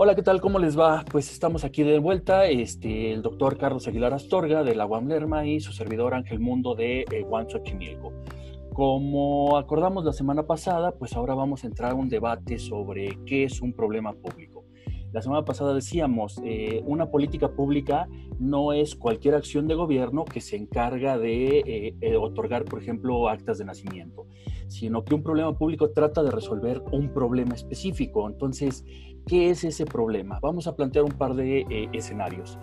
Hola, ¿qué tal? ¿Cómo les va? Pues estamos aquí de vuelta, este, el doctor Carlos Aguilar Astorga de la UAM Lerma y su servidor Ángel Mundo de eh, Xochimilco. Como acordamos la semana pasada, pues ahora vamos a entrar a un debate sobre qué es un problema público. La semana pasada decíamos, eh, una política pública no es cualquier acción de gobierno que se encarga de eh, eh, otorgar, por ejemplo, actas de nacimiento, sino que un problema público trata de resolver un problema específico. Entonces, ¿qué es ese problema? Vamos a plantear un par de escenarios.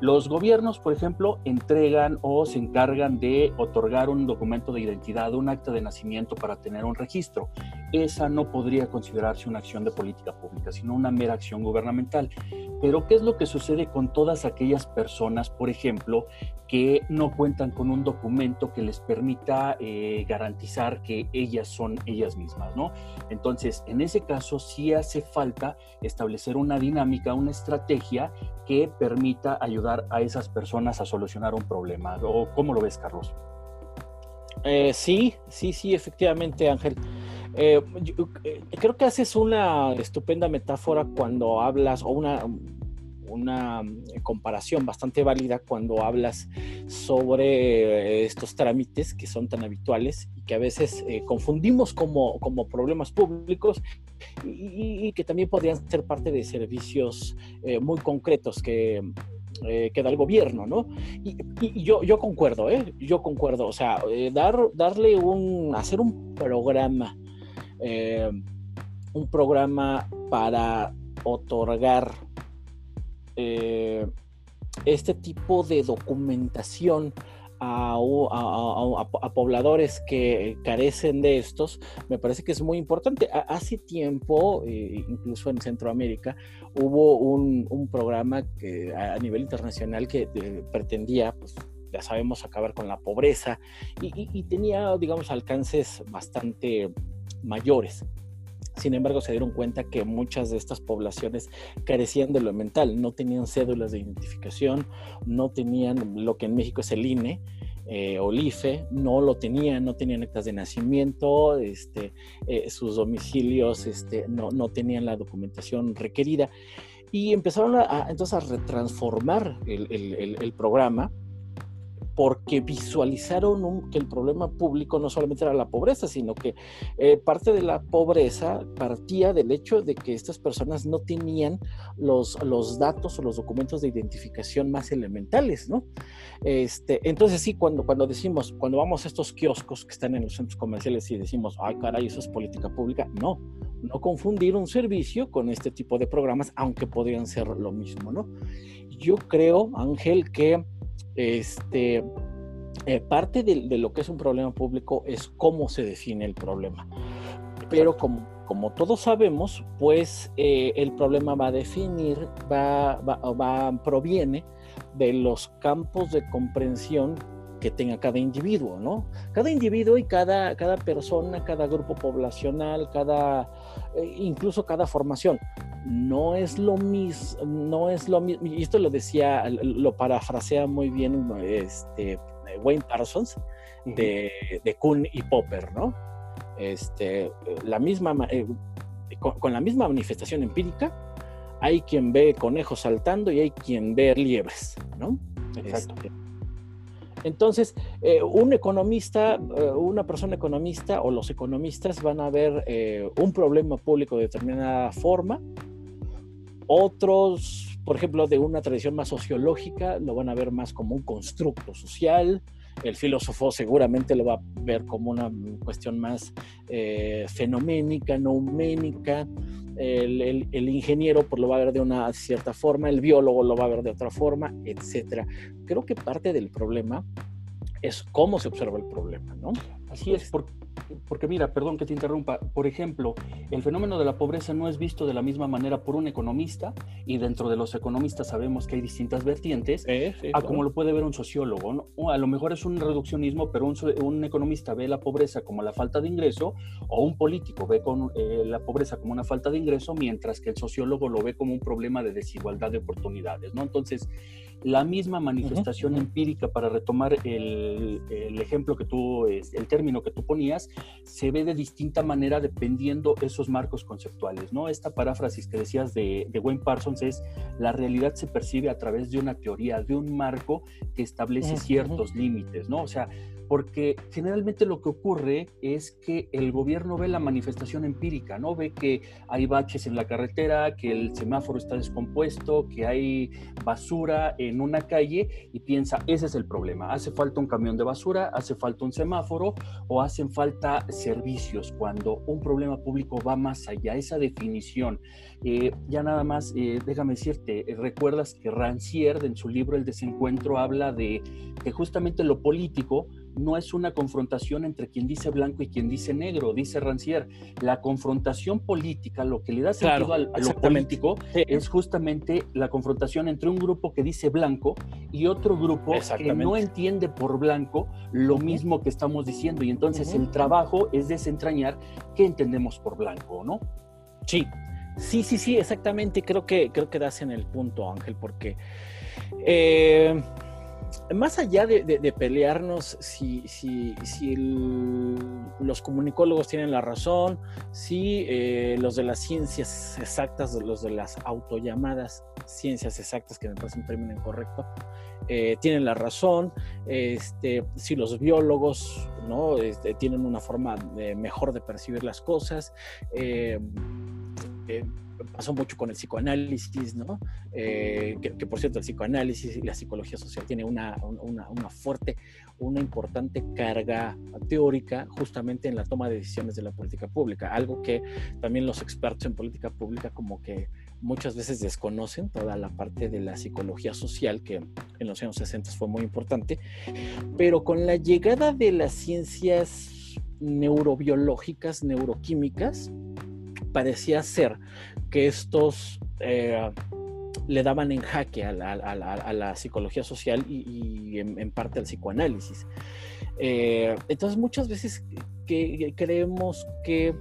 Los gobiernos, por ejemplo, entregan o se encargan de otorgar un documento de identidad, un acta de nacimiento para tener un registro. Esa no podría considerarse una acción de política pública, sino una mera acción gubernamental. Pero, ¿qué es lo que sucede con todas aquellas personas, por ejemplo, que no cuentan con un documento que les permita eh, garantizar que ellas son ellas mismas, ¿no? Entonces, en ese caso sí hace falta establecer una dinámica, una estrategia que permita ayudar a esas personas a solucionar un problema. ¿O cómo lo ves, Carlos? Eh, sí, sí, sí, efectivamente, Ángel. Eh, creo que haces una estupenda metáfora cuando hablas, o una, una eh, comparación bastante válida cuando hablas sobre eh, estos trámites que son tan habituales y que a veces eh, confundimos como, como, problemas públicos y, que también podrían ser parte de servicios muy concretos que, que da el gobierno, ¿no? Y, yo, yo concuerdo, ¿eh? Yo concuerdo, o sea, dar, darle un, hacer un programa, un programa para otorgar eh, este tipo de documentación a, pobladores que carecen de estos, me parece que es muy importante. hace tiempo, eh, incluso en Centroamérica, hubo un, programa que, a, nivel internacional que eh, pretendía, pues, ya sabemos, acabar con la pobreza y tenía, digamos, alcances bastante mayores. Sin embargo, se dieron cuenta que muchas de estas poblaciones carecían de lo mental, no tenían cédulas de identificación, no tenían lo que en México es el INE, eh, o el IFE, no lo tenían, no tenían actas de nacimiento, este, eh, sus domicilios este, no, tenían la documentación requerida. Y empezaron a, entonces a retransformar el programa porque visualizaron que el problema público no solamente era la pobreza, sino que eh, parte de la pobreza partía del hecho de que estas personas no tenían los, los datos o los documentos de identificación más elementales, ¿no? Este, entonces sí, cuando, cuando decimos, cuando vamos a estos kioscos que están en los centros comerciales y decimos, ay caray, eso es política pública, no, no confundir un servicio con este tipo de programas, aunque podrían ser lo mismo, ¿no? Yo creo, Ángel, que este, eh, parte de, lo que es un problema público es cómo se define el problema. Pero como, como todos sabemos, pues eh, el problema va a definir, va, va, proviene de los campos de comprensión que tenga cada individuo, ¿no? Cada individuo y cada, cada persona, cada grupo poblacional, cada, eh, incluso cada formación. No es lo mismo, no es lo mismo, y esto lo decía, lo parafrasea muy bien este, Wayne Parsons de, de Kuhn y Popper, ¿no? Este, la misma, eh, con, la misma manifestación empírica, hay quien ve conejos saltando y hay quien ve liebres, ¿no? Exacto. Este, entonces, eh, un economista, eh, una persona economista o los economistas van a ver eh, un problema público de determinada forma. Otros, por ejemplo, de una tradición más sociológica, lo van a ver más como un constructo social. El filósofo seguramente lo va a ver como una cuestión más fenoménica, nouménica el, el, ingeniero pues, lo va a ver de una cierta forma, el biólogo lo va a ver de otra forma, etcétera. Creo que parte del problema es cómo se observa el problema, ¿no? Así es, porque porque mira, perdón que te interrumpa, por ejemplo, el fenómeno de la pobreza no es visto de la misma manera por un economista y dentro de los economistas sabemos que hay distintas vertientes, a como lo puede ver un sociólogo. ¿no? a lo mejor es un reduccionismo, pero un, economista ve la pobreza como la falta de ingreso o un político ve con, eh, la pobreza como una falta de ingreso, mientras que el sociólogo lo ve como un problema de desigualdad de oportunidades. ¿no? Entonces, la misma manifestación empírica para retomar el, ejemplo que tú, el término que tú ponías, se ve de distinta manera dependiendo esos marcos conceptuales, ¿no? Esta paráfrasis que decías de, de Wayne Parsons es, la realidad se percibe a través de una teoría, de un marco que establece ciertos límites, ¿no? O sea, porque generalmente lo que ocurre es que el gobierno ve la manifestación empírica, ¿no? Ve que hay baches en la carretera, que el semáforo está descompuesto, que hay basura en una calle y piensa, ese es el problema, hace falta un camión de basura, hace falta un semáforo o hacen falta servicios, cuando un problema público va más allá, esa definición. Eh, ya nada más, eh, déjame decirte, recuerdas que Rancière en su libro El desencuentro habla de que justamente lo político no es una confrontación entre quien dice blanco y quien dice negro, dice Rancière. La confrontación política, lo que le da sentido a lo político, es justamente la confrontación entre un grupo que dice blanco y otro grupo que no entiende por blanco lo mismo que estamos diciendo. Y entonces el trabajo es desentrañar qué entendemos por blanco, ¿no? Sí, sí, sí, sí, exactamente. Creo que, creo que das en el punto, Ángel, porque... Eh, más allá de, pelearnos si, los comunicólogos tienen la razón, si eh, los de las ciencias exactas, los de las autollamadas ciencias exactas, que me parece un término incorrecto, eh, tienen la razón, este, si los biólogos. Este, tienen una forma mejor de percibir las cosas. Eh, pasó mucho con el psicoanálisis, ¿no? Eh, que, por cierto el psicoanálisis y la psicología social tiene una, una, una, fuerte, una importante carga teórica justamente en la toma de decisiones de la política pública, algo que también los expertos en política pública como que muchas veces desconocen toda la parte de la psicología social que en los años 60 fue muy importante, pero con la llegada de las ciencias neurobiológicas, neuroquímicas, parecía ser que estos eh, le daban en jaque a la, psicología social y, en, parte al psicoanálisis. Eh, entonces muchas veces que, creemos que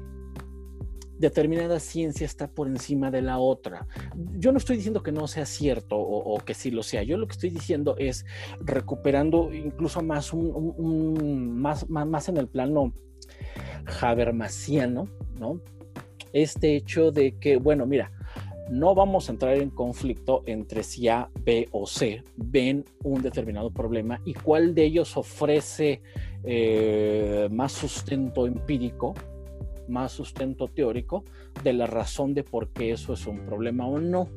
determinada ciencia está por encima de la otra. Yo no estoy diciendo que no sea cierto o, que sí lo sea. Yo lo que estoy diciendo es recuperando incluso más, más, más, más en el plano habermasiano, ¿no? Este hecho de que, bueno, mira, no vamos a entrar en conflicto entre si A, B o C ven un determinado problema y cuál de ellos ofrece eh, más sustento empírico, más sustento teórico de la razón de por qué eso es un problema o no.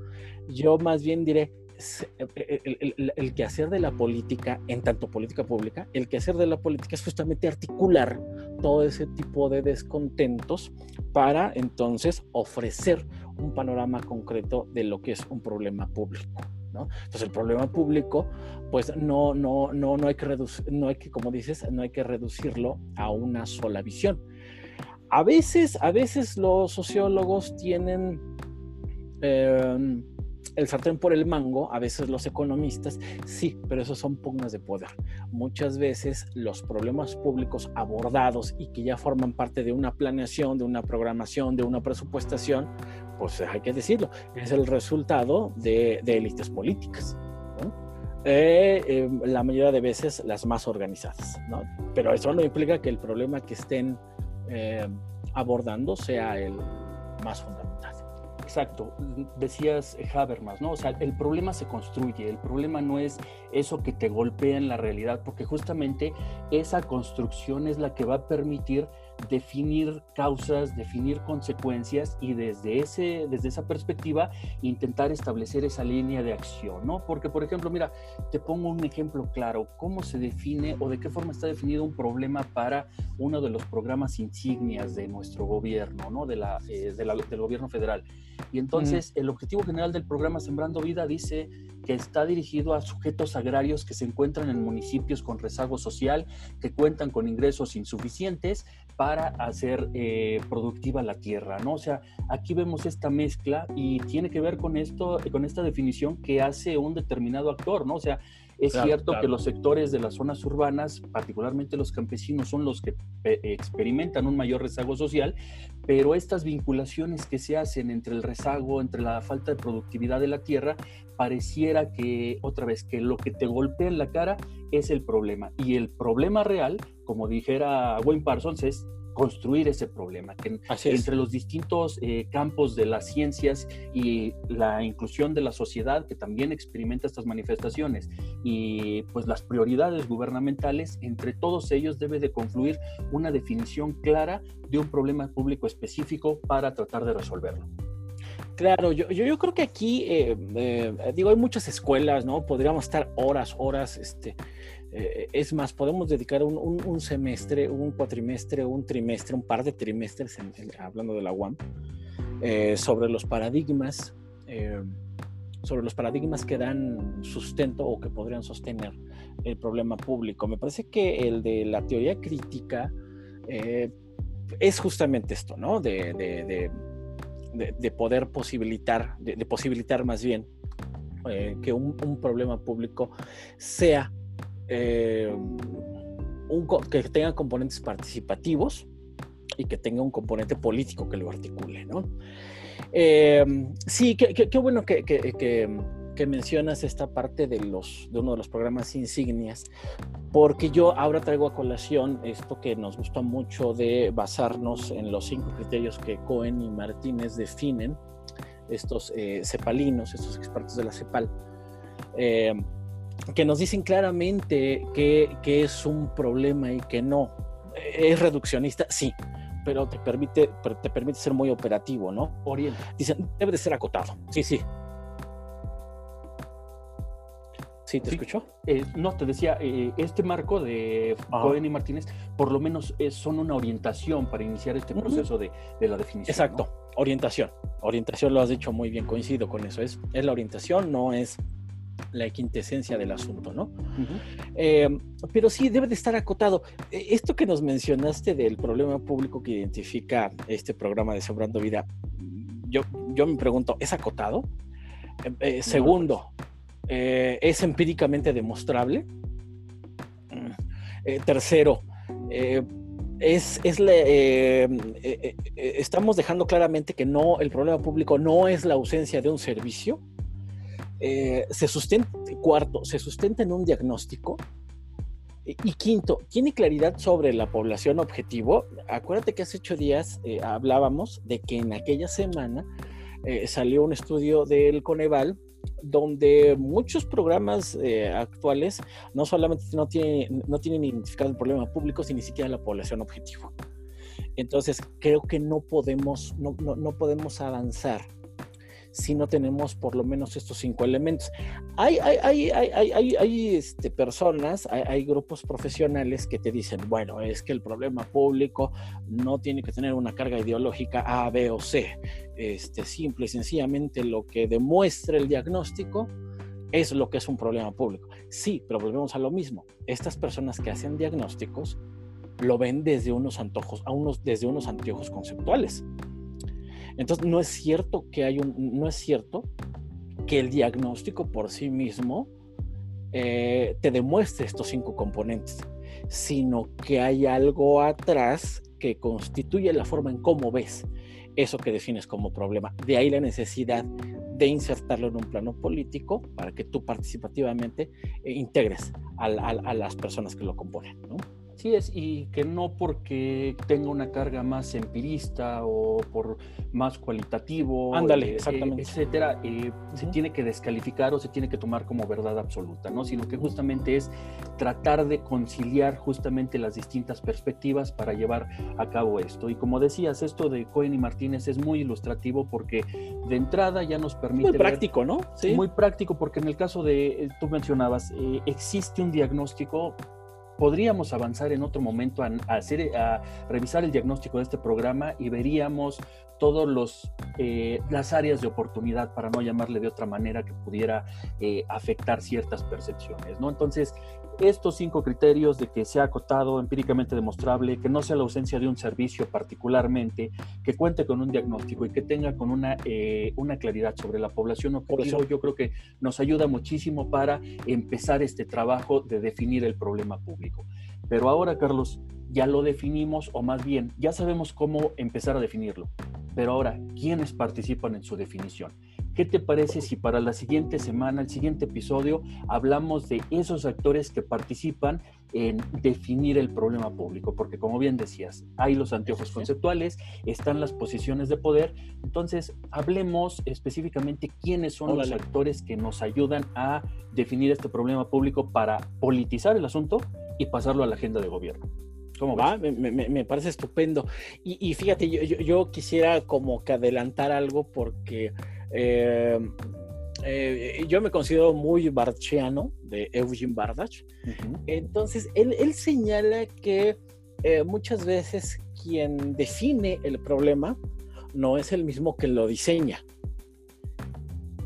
Yo más bien diré, el, el, quehacer de la política, en tanto política pública, el quehacer de la política es justamente articular todo ese tipo de descontentos para entonces ofrecer un panorama concreto de lo que es un problema público. Entonces el problema público, pues no, no, no, no hay que reducir, no hay que, como dices, no hay que reducirlo a una sola visión. A veces, a veces los sociólogos tienen eh, el sartén por el mango, a veces los economistas, sí, pero esos son pugnas de poder. Muchas veces los problemas públicos abordados y que ya forman parte de una planeación, de una programación, de una presupuestación, pues hay que decirlo, es el resultado de, élites políticas. Eh, em, la mayoría de veces las más organizadas, ¿no? Pero eso no implica que el problema que estén eh, abordando sea el más fundamental. Exacto, decías Habermas, ¿no? O sea, el problema se construye, el problema no es eso que te golpea en la realidad, porque justamente esa construcción es la que va a permitir definir causas, definir consecuencias y desde, ese, desde esa perspectiva intentar establecer esa línea de acción, ¿no? Porque, por ejemplo, mira, te pongo un ejemplo claro, ¿cómo se define o de qué forma está definido un problema para uno de los programas insignias de nuestro gobierno, ¿no? De la, eh, del gobierno federal. Y entonces el objetivo general del programa Sembrando Vida dice que está dirigido a sujetos agrarios que se encuentran en municipios con rezago social, que cuentan con ingresos insuficientes para hacer eh, productiva la tierra, ¿no? O sea, aquí vemos esta mezcla y tiene que ver con esto, con esta definición que hace un determinado actor, ¿no? O sea, Es cierto que los sectores de las zonas urbanas, particularmente los campesinos, son los que eh, experimentan un mayor rezago social, pero estas vinculaciones que se hacen entre el rezago, entre la falta de productividad de la tierra, pareciera que, otra vez, que lo que te golpea en la cara es el problema. Y el problema real, como dijera Wayne Parsons, es construir ese problema, que entre los distintos eh, campos de las ciencias y la inclusión de la sociedad que también experimenta estas manifestaciones y pues las prioridades gubernamentales, entre todos ellos debe de confluir una definición clara de un problema público específico para tratar de resolverlo. Claro, yo, yo, creo que aquí, eh, eh, digo, hay muchas escuelas, ¿no? Podríamos estar horas, horas, este, eh, es más, podemos dedicar un, semestre, un cuatrimestre, un trimestre, un par de trimestres, hablando de la UAM, eh, sobre los paradigmas, eh, sobre los paradigmas que dan sustento o que podrían sostener el problema público. Me parece que el de la teoría crítica es justamente esto, ¿no? De, poder posibilitar, de, posibilitar más bien que un problema público sea eh, que tenga componentes participativos y que tenga un componente político que lo articule, ¿no? Eh, sí, qué bueno que, que, mencionas esta parte de, los, de uno de los programas insignias, porque yo ahora traigo a colación esto que nos gusta mucho de basarnos en los cinco criterios que Cohen y Martínez definen, estos eh, cepalinos, estos expertos de la CEPAL. Eh, que nos dicen claramente que, es un problema y que no. Es reduccionista, sí, pero te permite, te permite ser muy operativo, ¿no? Oriente. Dicen, debe de ser acotado. Sí, sí. ¿Sí te escuchó? Eh, no, te decía, eh, este marco de Cohen y Martínez, por lo menos son una orientación para iniciar este proceso de, la definición. Exacto, orientación. Orientación lo has dicho muy bien, coincido con eso. Es, es la orientación, no es la quintesencia del asunto, ¿no? Eh, pero sí debe de estar acotado. E, esto que nos mencionaste del problema público que identifica este programa de Sembrando Vida, yo, yo me pregunto, ¿es acotado? Eh, eh, segundo, ¿es empíricamente demostrable? Mm, tercero, es, es estamos dejando claramente que no, el problema público no es la ausencia de un servicio, eh, se sustenta, cuarto, se sustenta en un diagnóstico. Y, quinto, tiene claridad sobre la población objetivo. Acuérdate que hace ocho días eh, hablábamos de que en aquella semana eh, salió un estudio del Coneval donde muchos programas actuales no solamente no tienen, no tienen identificado el problema público, sino ni siquiera la población objetivo. Entonces, creo que no podemos, no, no podemos avanzar si no tenemos por lo menos estos cinco elementos. Hay, hay, hay, hay este, personas, hay, grupos profesionales que te dicen, bueno, es que el problema público no tiene que tener una carga ideológica A, B o C. Este, simple y sencillamente lo que demuestra el diagnóstico es lo que es un problema público. Sí, pero volvemos a lo mismo. Estas personas que hacen diagnósticos lo ven desde unos antojos, a unos, desde unos anteojos conceptuales. Entonces, no es cierto que hay un, no es cierto que el diagnóstico por sí mismo eh, te demuestre estos cinco componentes, sino que hay algo atrás que constituye la forma en cómo ves eso que defines como problema. De ahí la necesidad de insertarlo en un plano político para que tú participativamente eh, integres a, las personas que lo componen. Sí es, y que no porque tenga una carga más empirista o por más cualitativo, Ándale, eh, exactamente. etcétera, eh, se tiene que descalificar o se tiene que tomar como verdad absoluta, ¿no? Sino que justamente es tratar de conciliar justamente las distintas perspectivas para llevar a cabo esto. Y como decías, esto de Cohen y Martínez es muy ilustrativo porque de entrada ya nos permite... Muy práctico, ¿no? Sí. Muy práctico porque en el caso de, tú mencionabas, eh, existe un diagnóstico podríamos avanzar en otro momento a, revisar el diagnóstico de este programa y veríamos todas eh, las áreas de oportunidad, para no llamarle de otra manera, que pudiera eh, afectar ciertas percepciones, ¿no? Entonces, estos cinco criterios de que sea acotado, empíricamente demostrable, que no sea la ausencia de un servicio particularmente, que cuente con un diagnóstico y que tenga con una, eh, una claridad sobre la población objetivo, yo creo que nos ayuda muchísimo para empezar este trabajo de definir el problema público. Pero ahora, Carlos, ya lo definimos, o más bien, ya sabemos cómo empezar a definirlo. Pero ahora, ¿quiénes participan en su definición? ¿Qué te parece si para la siguiente semana, el siguiente episodio, hablamos de esos actores que participan en definir el problema público? Porque como bien decías, hay los anteojos conceptuales, están las posiciones de poder, entonces hablemos específicamente quiénes son los actores que nos ayudan a definir este problema público para politizar el asunto y pasarlo a la agenda de gobierno. ¿Cómo va? Me, parece estupendo. Y, fíjate, yo, quisiera como que adelantar algo porque eh, eh, yo me considero muy barchiano de Eugene Bardach. Entonces, él, señala que eh, muchas veces quien define el problema no es el mismo que lo diseña.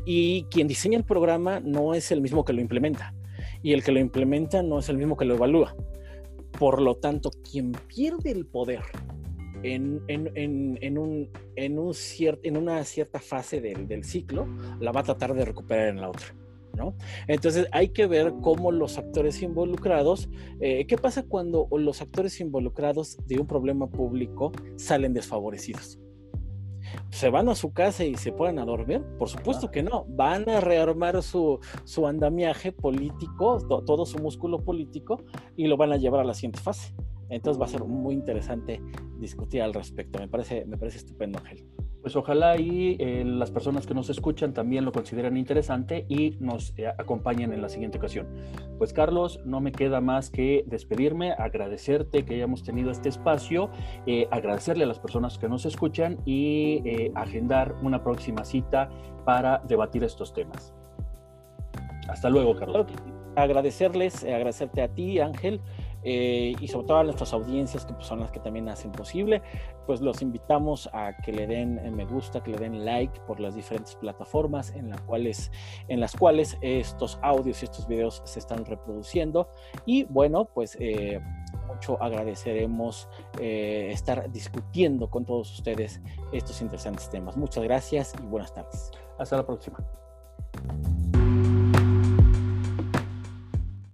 Y quien diseña el programa no es el mismo que lo implementa. Y el que lo implementa no es el mismo que lo evalúa. Por lo tanto, quien pierde el poder en, en, un, en, un en una cierta fase del, ciclo, la va a tratar de recuperar en la otra. ¿No? Entonces hay que ver cómo los actores involucrados, eh, ¿qué pasa cuando los actores involucrados de un problema público salen desfavorecidos? ¿Se van a su casa y se ponen a dormir? Por supuesto que no. Van a rearmar su, su andamiaje político, todo su músculo político, y lo van a llevar a la siguiente fase. Entonces va a ser muy interesante discutir al respecto. Me parece, me parece estupendo, Ángel. Pues ojalá y eh, las personas que nos escuchan también lo consideren interesante y nos eh, acompañen en la siguiente ocasión. Pues Carlos, no me queda más que despedirme, agradecerte que hayamos tenido este espacio, eh, agradecerle a las personas que nos escuchan y agendar una próxima cita para debatir estos temas. Hasta luego, Carlos. Agradecerles, agradecerte a ti, Ángel. Eh, y sobre todo a nuestras audiencias que pues, son las que también hacen posible, pues los invitamos a que le den eh, me gusta, que le den like por las diferentes plataformas en, las cuales, en las cuales estos audios y estos videos se están reproduciendo. Y bueno, pues eh, mucho agradeceremos estar discutiendo con todos ustedes estos interesantes temas. Muchas gracias y buenas tardes. Hasta la próxima.